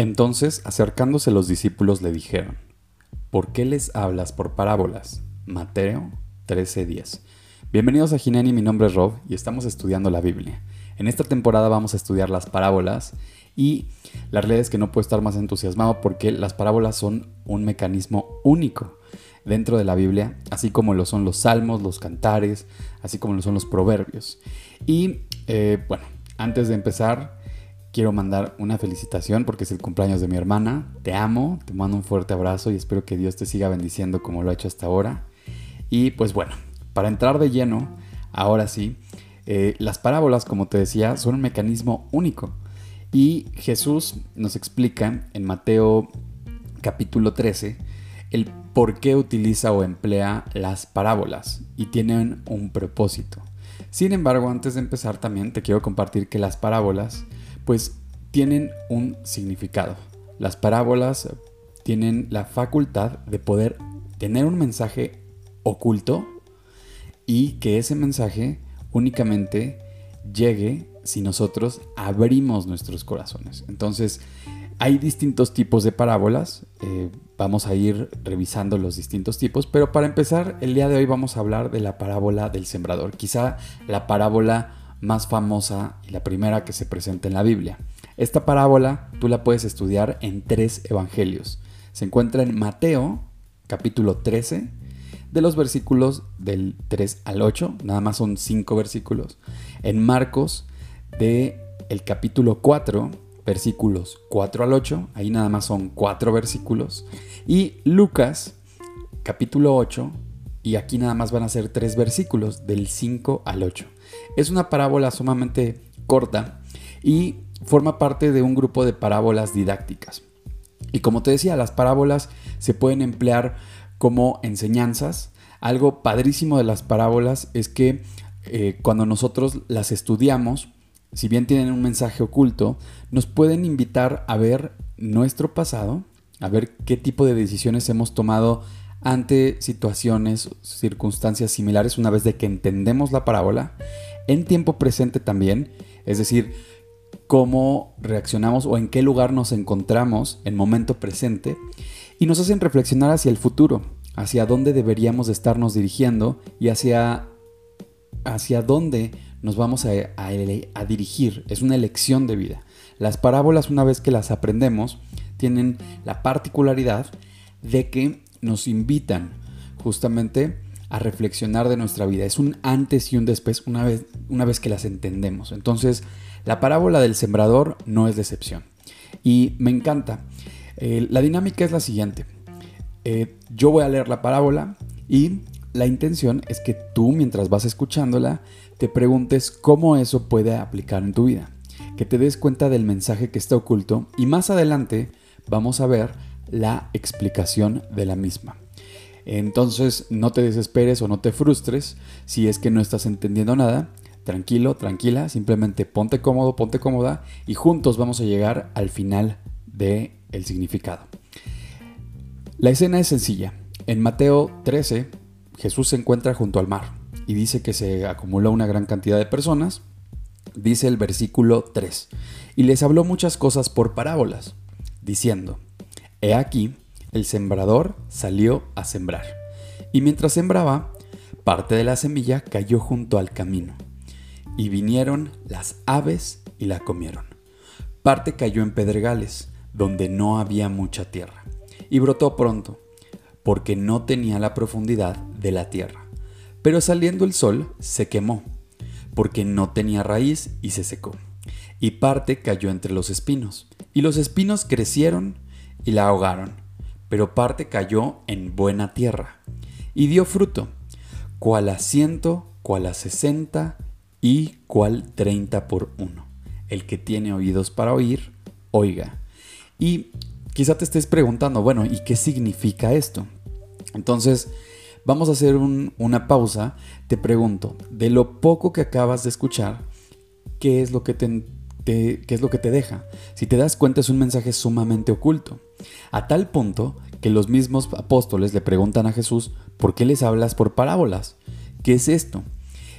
Entonces, acercándose los discípulos le dijeron, ¿por qué les hablas por parábolas? Mateo 13:10. Bienvenidos a Gineni, mi nombre es Rob y estamos estudiando la Biblia. En esta temporada vamos a estudiar las parábolas y la realidad es que no puedo estar más entusiasmado porque las parábolas son un mecanismo único dentro de la Biblia, así como lo son los salmos, los cantares, así como lo son los proverbios. Y eh, bueno, antes de empezar, quiero mandar una felicitación porque es el cumpleaños de mi hermana. Te amo, te mando un fuerte abrazo y espero que Dios te siga bendiciendo como lo ha hecho hasta ahora. Y pues bueno, para entrar de lleno, ahora sí, eh, las parábolas, como te decía, son un mecanismo único. Y Jesús nos explica en Mateo capítulo 13 el por qué utiliza o emplea las parábolas y tienen un propósito. Sin embargo, antes de empezar también te quiero compartir que las parábolas pues tienen un significado. Las parábolas tienen la facultad de poder tener un mensaje oculto y que ese mensaje únicamente llegue si nosotros abrimos nuestros corazones. Entonces, hay distintos tipos de parábolas, eh, vamos a ir revisando los distintos tipos, pero para empezar, el día de hoy vamos a hablar de la parábola del sembrador, quizá la parábola más famosa y la primera que se presenta en la Biblia. Esta parábola tú la puedes estudiar en tres evangelios. Se encuentra en Mateo, capítulo 13, de los versículos del 3 al 8, nada más son cinco versículos. En Marcos, de capítulo 4, versículos 4 al 8, ahí nada más son 4 versículos, y Lucas capítulo 8, y aquí nada más van a ser 3 versículos, del 5 al 8. Es una parábola sumamente corta y forma parte de un grupo de parábolas didácticas. Y como te decía, las parábolas se pueden emplear como enseñanzas. Algo padrísimo de las parábolas es que eh, cuando nosotros las estudiamos, si bien tienen un mensaje oculto, nos pueden invitar a ver nuestro pasado, a ver qué tipo de decisiones hemos tomado ante situaciones, circunstancias similares una vez de que entendemos la parábola, en tiempo presente también, es decir, cómo reaccionamos o en qué lugar nos encontramos en momento presente, y nos hacen reflexionar hacia el futuro, hacia dónde deberíamos estarnos dirigiendo y hacia, hacia dónde nos vamos a, a, dirigir. Es una elección de vida. Las parábolas, una vez que las aprendemos, tienen la particularidad de que nos invitan justamente a reflexionar de nuestra vida. Es un antes y un después una vez, una vez que las entendemos. Entonces, la parábola del sembrador no es decepción. Y me encanta. Eh, la dinámica es la siguiente. Eh, yo voy a leer la parábola y la intención es que tú, mientras vas escuchándola, te preguntes cómo eso puede aplicar en tu vida, que te des cuenta del mensaje que está oculto y más adelante vamos a ver la explicación de la misma. Entonces no te desesperes o no te frustres si es que no estás entendiendo nada. Tranquilo, tranquila, simplemente ponte cómodo, ponte cómoda y juntos vamos a llegar al final del el significado. La escena es sencilla. En Mateo 13, Jesús se encuentra junto al mar y dice que se acumuló una gran cantidad de personas. Dice el versículo 3, y les habló muchas cosas por parábolas, diciendo, He aquí, el sembrador salió a sembrar, y mientras sembraba, parte de la semilla cayó junto al camino, y vinieron las aves y la comieron. Parte cayó en pedregales, donde no había mucha tierra, y brotó pronto, porque no tenía la profundidad de la tierra. Pero saliendo el sol se quemó, porque no tenía raíz y se secó. Y parte cayó entre los espinos, y los espinos crecieron y la ahogaron, pero parte cayó en buena tierra, y dio fruto, cual a ciento, cual a sesenta y cual treinta por uno. El que tiene oídos para oír, oiga. Y quizá te estés preguntando, bueno, ¿y qué significa esto? Entonces, vamos a hacer una pausa. Te pregunto, de lo poco que acabas de escuchar, ¿qué es lo que te, qué es lo que te deja? Si te das cuenta, es un mensaje sumamente oculto. A tal punto que los mismos apóstoles le preguntan a Jesús, ¿por qué les hablas por parábolas? ¿Qué es esto?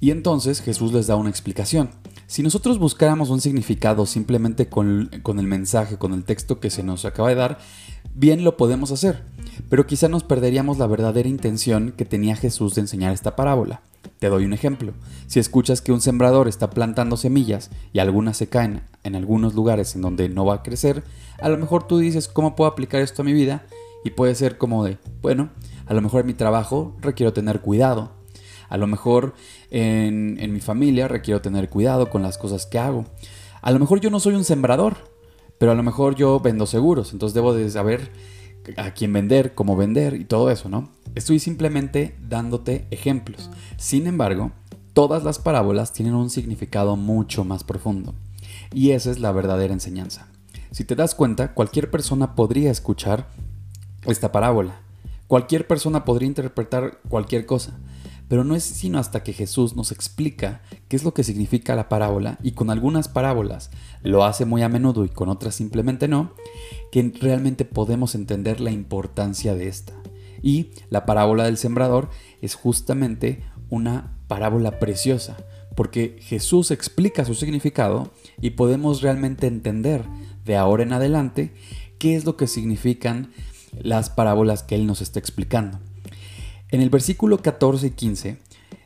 Y entonces Jesús les da una explicación. Si nosotros buscáramos un significado simplemente con, el mensaje, con el texto que se nos acaba de dar, bien lo podemos hacer, pero quizá nos perderíamos la verdadera intención que tenía Jesús de enseñar esta parábola. Te doy un ejemplo. Si escuchas que un sembrador está plantando semillas y algunas se caen en algunos lugares en donde no va a crecer, a lo mejor tú dices, ¿cómo puedo aplicar esto a mi vida? Y puede ser como de, bueno, a lo mejor en mi trabajo requiero tener cuidado, a lo mejor en, mi familia requiero tener cuidado con las cosas que hago. A lo mejor yo no soy un sembrador, pero a lo mejor yo vendo seguros, entonces debo de saber a quién vender, cómo vender y todo eso, ¿no? Estoy simplemente dándote ejemplos. Sin embargo, todas las parábolas tienen un significado mucho más profundo. Y esa es la verdadera enseñanza. Si te das cuenta, cualquier persona podría escuchar esta parábola. Cualquier persona podría interpretar cualquier cosa. Pero no es sino hasta que Jesús nos explica qué es lo que significa la parábola y con algunas parábolas lo hace muy a menudo y con otras simplemente no, que realmente podemos entender la importancia de esta. Y la parábola del sembrador es justamente una parábola preciosa, porque Jesús explica su significado y podemos realmente entender de ahora en adelante qué es lo que significan las parábolas que Él nos está explicando. En el versículo 14 y 15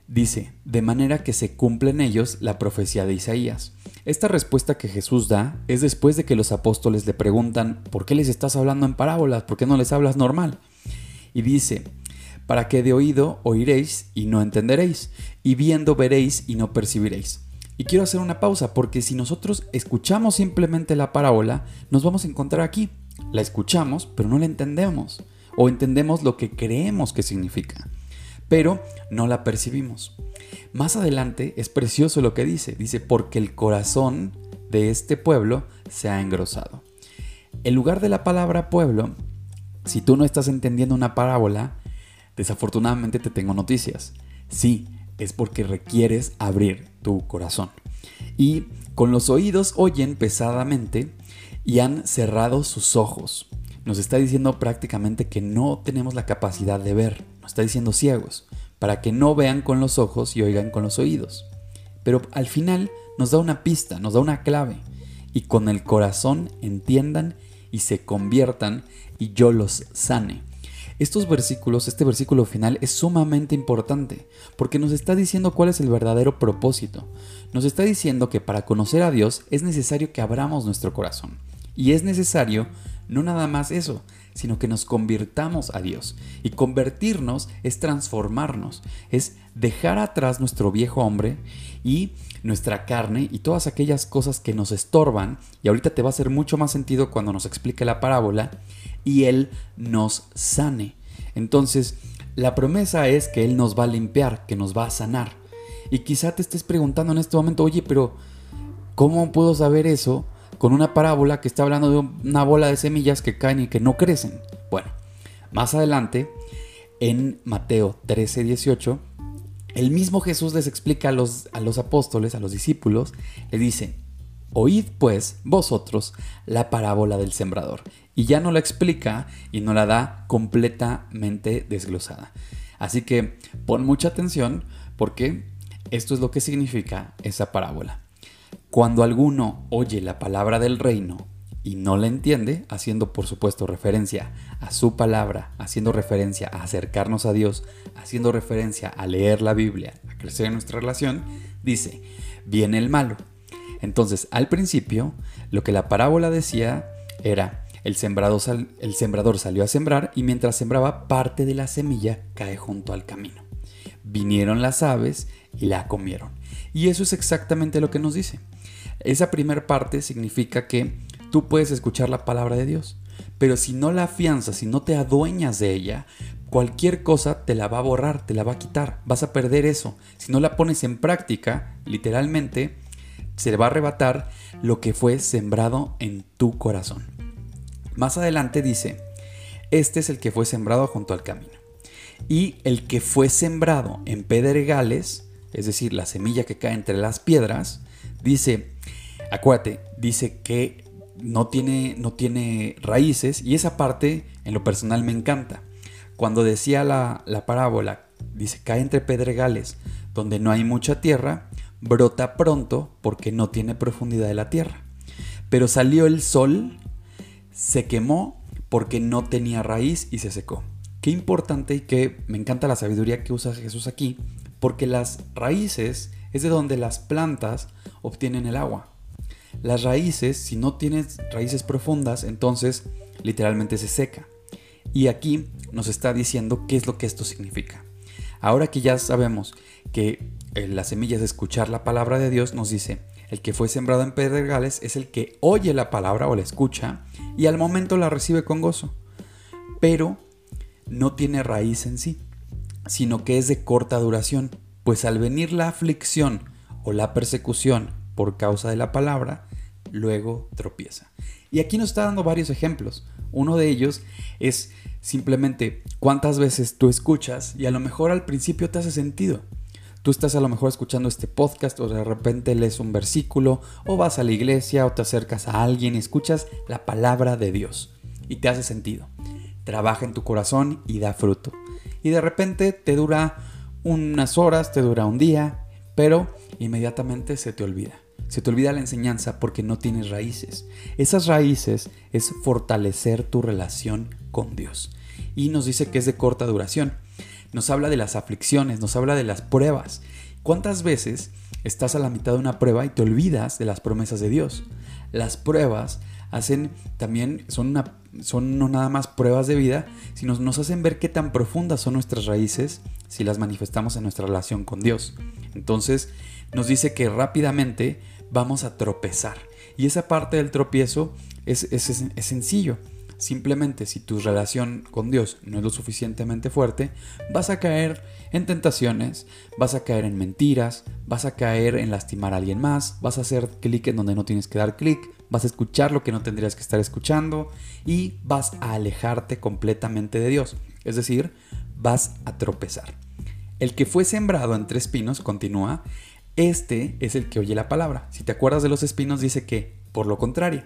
dice, de manera que se cumple en ellos la profecía de Isaías. Esta respuesta que Jesús da es después de que los apóstoles le preguntan, ¿por qué les estás hablando en parábolas? ¿Por qué no les hablas normal? Y dice, para que de oído oiréis y no entenderéis, y viendo veréis y no percibiréis. Y quiero hacer una pausa porque si nosotros escuchamos simplemente la parábola, nos vamos a encontrar aquí. La escuchamos, pero no la entendemos o entendemos lo que creemos que significa, pero no la percibimos. Más adelante es precioso lo que dice, dice, porque el corazón de este pueblo se ha engrosado. En lugar de la palabra pueblo, si tú no estás entendiendo una parábola, desafortunadamente te tengo noticias. Sí, es porque requieres abrir tu corazón. Y con los oídos oyen pesadamente y han cerrado sus ojos nos está diciendo prácticamente que no tenemos la capacidad de ver, nos está diciendo ciegos, para que no vean con los ojos y oigan con los oídos. Pero al final nos da una pista, nos da una clave, y con el corazón entiendan y se conviertan y yo los sane. Estos versículos, este versículo final es sumamente importante porque nos está diciendo cuál es el verdadero propósito. Nos está diciendo que para conocer a Dios es necesario que abramos nuestro corazón y es necesario no nada más eso, sino que nos convirtamos a Dios. Y convertirnos es transformarnos, es dejar atrás nuestro viejo hombre y nuestra carne y todas aquellas cosas que nos estorban. Y ahorita te va a hacer mucho más sentido cuando nos explique la parábola y Él nos sane. Entonces, la promesa es que Él nos va a limpiar, que nos va a sanar. Y quizá te estés preguntando en este momento, oye, pero ¿cómo puedo saber eso? Con una parábola que está hablando de una bola de semillas que caen y que no crecen. Bueno, más adelante, en Mateo 13, 18, el mismo Jesús les explica a los, a los apóstoles, a los discípulos, le dice, oíd pues vosotros la parábola del sembrador. Y ya no la explica y no la da completamente desglosada. Así que pon mucha atención porque esto es lo que significa esa parábola. Cuando alguno oye la palabra del reino y no la entiende, haciendo por supuesto referencia a su palabra, haciendo referencia a acercarnos a Dios, haciendo referencia a leer la Biblia, a crecer en nuestra relación, dice, viene el malo. Entonces, al principio, lo que la parábola decía era, el, el sembrador salió a sembrar y mientras sembraba, parte de la semilla cae junto al camino. Vinieron las aves y la comieron. Y eso es exactamente lo que nos dice. Esa primera parte significa que tú puedes escuchar la palabra de Dios, pero si no la afianzas, si no te adueñas de ella, cualquier cosa te la va a borrar, te la va a quitar, vas a perder eso. Si no la pones en práctica, literalmente, se le va a arrebatar lo que fue sembrado en tu corazón. Más adelante dice, este es el que fue sembrado junto al camino. Y el que fue sembrado en pedregales, es decir, la semilla que cae entre las piedras, dice, acuérdate, dice que no tiene, no tiene raíces y esa parte en lo personal me encanta. Cuando decía la, la parábola, dice, cae entre pedregales donde no hay mucha tierra, brota pronto porque no tiene profundidad de la tierra. Pero salió el sol, se quemó porque no tenía raíz y se secó. Qué importante y que me encanta la sabiduría que usa Jesús aquí, porque las raíces es de donde las plantas obtienen el agua. Las raíces, si no tienes raíces profundas, entonces literalmente se seca. Y aquí nos está diciendo qué es lo que esto significa. Ahora que ya sabemos que eh, la semilla es escuchar la palabra de Dios, nos dice, el que fue sembrado en pedregales es el que oye la palabra o la escucha y al momento la recibe con gozo, pero no tiene raíz en sí, sino que es de corta duración, pues al venir la aflicción o la persecución por causa de la palabra, luego tropieza. Y aquí nos está dando varios ejemplos. Uno de ellos es simplemente cuántas veces tú escuchas y a lo mejor al principio te hace sentido. Tú estás a lo mejor escuchando este podcast o de repente lees un versículo o vas a la iglesia o te acercas a alguien y escuchas la palabra de Dios y te hace sentido. Trabaja en tu corazón y da fruto. Y de repente te dura unas horas, te dura un día, pero inmediatamente se te olvida. Se te olvida la enseñanza porque no tienes raíces. Esas raíces es fortalecer tu relación con Dios. Y nos dice que es de corta duración. Nos habla de las aflicciones, nos habla de las pruebas. ¿Cuántas veces estás a la mitad de una prueba y te olvidas de las promesas de Dios? Las pruebas hacen también, son, una, son no nada más pruebas de vida, sino nos hacen ver qué tan profundas son nuestras raíces si las manifestamos en nuestra relación con Dios. Entonces nos dice que rápidamente vamos a tropezar. Y esa parte del tropiezo es, es, sencillo. Simplemente si tu relación con Dios no es lo suficientemente fuerte, vas a caer en tentaciones, vas a caer en mentiras, vas a caer en lastimar a alguien más, vas a hacer clic en donde no tienes que dar clic, vas a escuchar lo que no tendrías que estar escuchando y vas a alejarte completamente de Dios. Es decir, vas a tropezar. El que fue sembrado entre espinos, continúa, este es el que oye la palabra. Si te acuerdas de los espinos, dice que, por lo contrario,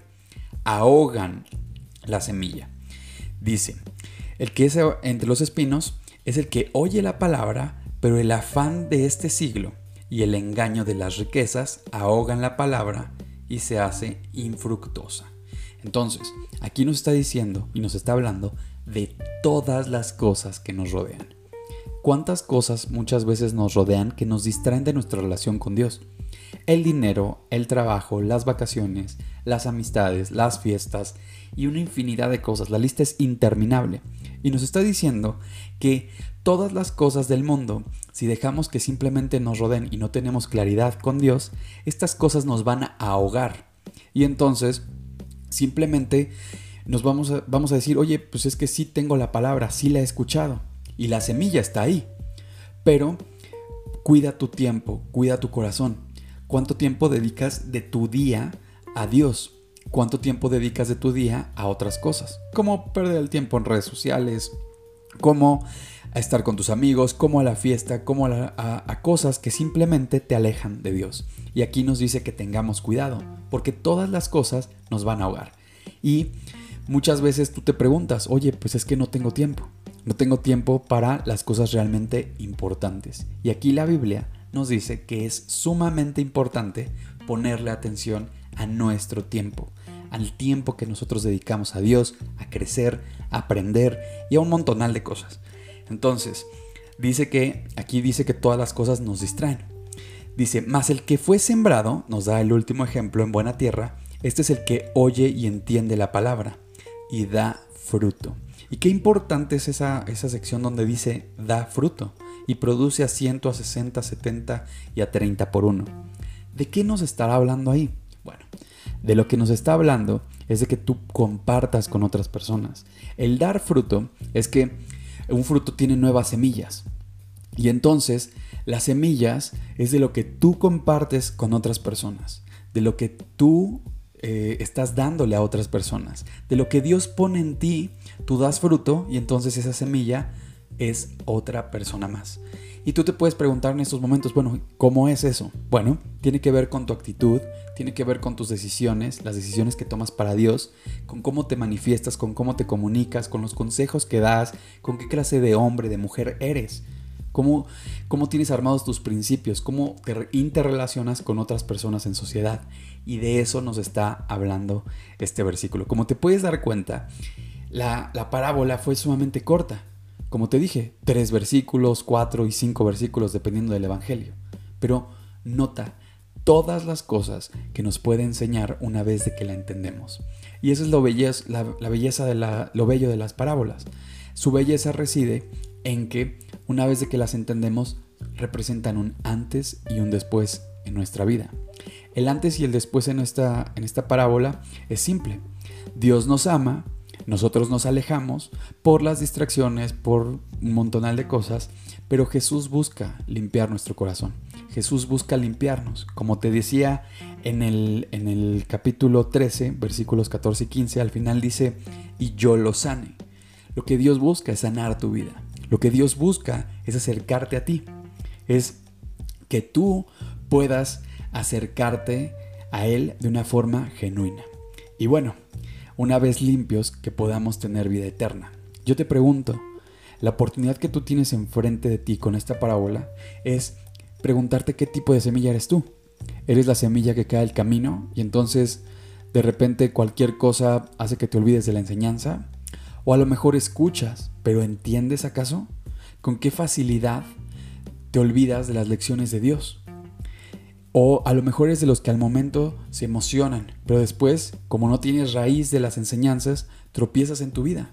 ahogan la semilla. Dice, el que es entre los espinos es el que oye la palabra, pero el afán de este siglo y el engaño de las riquezas ahogan la palabra y se hace infructuosa. Entonces, aquí nos está diciendo y nos está hablando de todas las cosas que nos rodean. ¿Cuántas cosas muchas veces nos rodean que nos distraen de nuestra relación con Dios? El dinero, el trabajo, las vacaciones, las amistades, las fiestas y una infinidad de cosas. La lista es interminable. Y nos está diciendo que todas las cosas del mundo, si dejamos que simplemente nos rodeen y no tenemos claridad con Dios, estas cosas nos van a ahogar. Y entonces, simplemente nos vamos a, vamos a decir, oye, pues es que sí tengo la palabra, sí la he escuchado y la semilla está ahí. Pero cuida tu tiempo, cuida tu corazón. ¿Cuánto tiempo dedicas de tu día a Dios? ¿Cuánto tiempo dedicas de tu día a otras cosas? Como perder el tiempo en redes sociales, como estar con tus amigos, como a la fiesta, como a, cosas que simplemente te alejan de Dios. Y aquí nos dice que tengamos cuidado, porque todas las cosas nos van a ahogar. Y muchas veces tú te preguntas, oye, pues es que no tengo tiempo. No tengo tiempo para las cosas realmente importantes. Y aquí la Biblia nos dice que es sumamente importante ponerle atención a nuestro tiempo, al tiempo que nosotros dedicamos a Dios, a crecer, a aprender y a un montonal de cosas. Entonces, dice que aquí dice que todas las cosas nos distraen. Dice, más el que fue sembrado, nos da el último ejemplo en buena tierra, este es el que oye y entiende la palabra y da fruto. Y qué importante es esa, esa sección donde dice da fruto y produce a 100, a 60, 70 y a 30 por uno. ¿De qué nos estará hablando ahí? Bueno, de lo que nos está hablando es de que tú compartas con otras personas. El dar fruto es que un fruto tiene nuevas semillas. Y entonces las semillas es de lo que tú compartes con otras personas, de lo que tú eh, estás dándole a otras personas. De lo que Dios pone en ti, tú das fruto y entonces esa semilla es otra persona más. Y tú te puedes preguntar en estos momentos, bueno, ¿cómo es eso? Bueno, tiene que ver con tu actitud, tiene que ver con tus decisiones, las decisiones que tomas para Dios, con cómo te manifiestas, con cómo te comunicas, con los consejos que das, con qué clase de hombre, de mujer eres. Cómo, cómo tienes armados tus principios, cómo te interrelacionas con otras personas en sociedad. Y de eso nos está hablando este versículo. Como te puedes dar cuenta, la, la parábola fue sumamente corta. Como te dije, tres versículos, cuatro y cinco versículos dependiendo del Evangelio. Pero nota todas las cosas que nos puede enseñar una vez de que la entendemos. Y esa es lo belleza, la, belleza de la, lo bello de las parábolas. Su belleza reside en que una vez de que las entendemos representan un antes y un después en nuestra vida. El antes y el después en esta, en esta parábola es simple. Dios nos ama, nosotros nos alejamos por las distracciones, por un montonal de cosas, pero Jesús busca limpiar nuestro corazón. Jesús busca limpiarnos. Como te decía en el, en el capítulo 13, versículos 14 y 15, al final dice, y yo lo sane. Lo que Dios busca es sanar tu vida. Lo que Dios busca es acercarte a ti. Es que tú puedas acercarte a Él de una forma genuina. Y bueno, una vez limpios, que podamos tener vida eterna. Yo te pregunto, la oportunidad que tú tienes enfrente de ti con esta parábola es preguntarte qué tipo de semilla eres tú. ¿Eres la semilla que cae el camino y entonces de repente cualquier cosa hace que te olvides de la enseñanza? ¿O a lo mejor escuchas, pero entiendes acaso? ¿Con qué facilidad te olvidas de las lecciones de Dios? O a lo mejor eres de los que al momento se emocionan, pero después, como no tienes raíz de las enseñanzas, tropiezas en tu vida.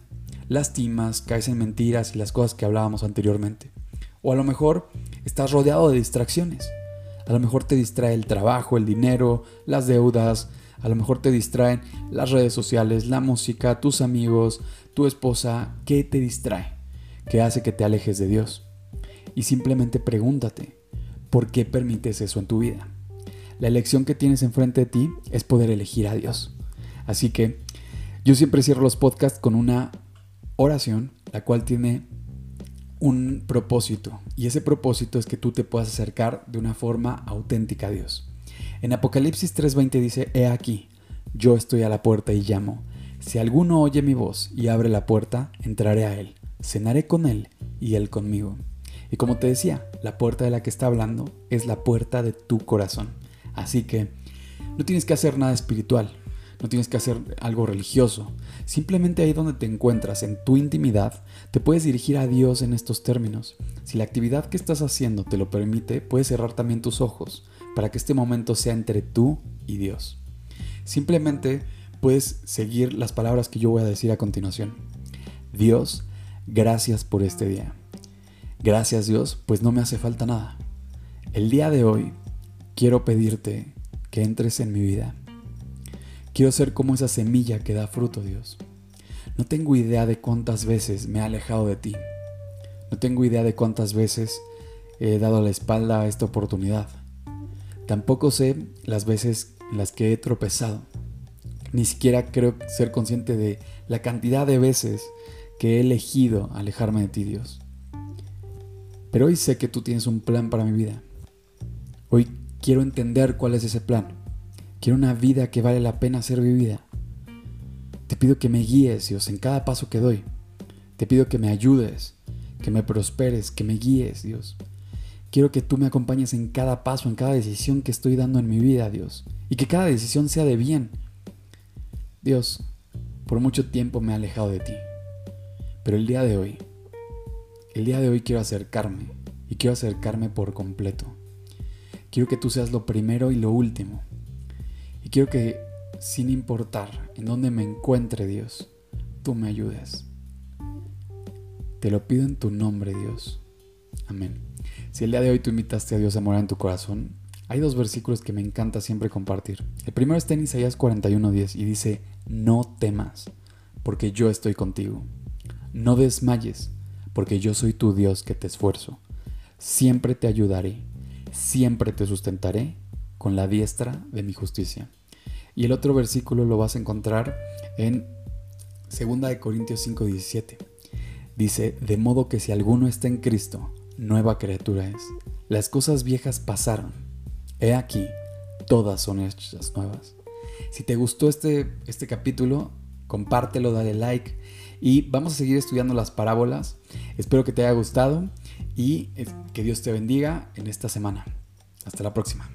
Lastimas, caes en mentiras y las cosas que hablábamos anteriormente. O a lo mejor estás rodeado de distracciones. A lo mejor te distrae el trabajo, el dinero, las deudas, a lo mejor te distraen las redes sociales, la música, tus amigos, tu esposa. ¿Qué te distrae? ¿Qué hace que te alejes de Dios? Y simplemente pregúntate, ¿por qué permites eso en tu vida? La elección que tienes enfrente de ti es poder elegir a Dios. Así que yo siempre cierro los podcasts con una oración, la cual tiene un propósito y ese propósito es que tú te puedas acercar de una forma auténtica a Dios. En Apocalipsis 3:20 dice, He aquí, yo estoy a la puerta y llamo. Si alguno oye mi voz y abre la puerta, entraré a él, cenaré con él y él conmigo. Y como te decía, la puerta de la que está hablando es la puerta de tu corazón. Así que no tienes que hacer nada espiritual, no tienes que hacer algo religioso. Simplemente ahí donde te encuentras, en tu intimidad, te puedes dirigir a Dios en estos términos. Si la actividad que estás haciendo te lo permite, puedes cerrar también tus ojos para que este momento sea entre tú y Dios. Simplemente puedes seguir las palabras que yo voy a decir a continuación. Dios, gracias por este día. Gracias Dios, pues no me hace falta nada. El día de hoy quiero pedirte que entres en mi vida Quiero ser como esa semilla que da fruto, Dios. No tengo idea de cuántas veces me he alejado de ti. No tengo idea de cuántas veces he dado la espalda a esta oportunidad. Tampoco sé las veces en las que he tropezado. Ni siquiera creo ser consciente de la cantidad de veces que he elegido alejarme de ti, Dios. Pero hoy sé que tú tienes un plan para mi vida. Hoy quiero entender cuál es ese plan. Quiero una vida que vale la pena ser vivida. Te pido que me guíes, Dios, en cada paso que doy. Te pido que me ayudes, que me prosperes, que me guíes, Dios. Quiero que tú me acompañes en cada paso, en cada decisión que estoy dando en mi vida, Dios. Y que cada decisión sea de bien. Dios, por mucho tiempo me he alejado de ti. Pero el día de hoy, el día de hoy quiero acercarme. Y quiero acercarme por completo. Quiero que tú seas lo primero y lo último. Y quiero que, sin importar en dónde me encuentre Dios, tú me ayudes. Te lo pido en tu nombre, Dios. Amén. Si el día de hoy tú invitaste a Dios a morar en tu corazón, hay dos versículos que me encanta siempre compartir. El primero está en Isaías 41:10 y dice, no temas, porque yo estoy contigo. No desmayes, porque yo soy tu Dios que te esfuerzo. Siempre te ayudaré, siempre te sustentaré con la diestra de mi justicia. Y el otro versículo lo vas a encontrar en 2 de Corintios 5:17. Dice, "De modo que si alguno está en Cristo, nueva criatura es. Las cosas viejas pasaron. He aquí, todas son hechas nuevas." Si te gustó este este capítulo, compártelo, dale like y vamos a seguir estudiando las parábolas. Espero que te haya gustado y eh, que Dios te bendiga en esta semana. Hasta la próxima.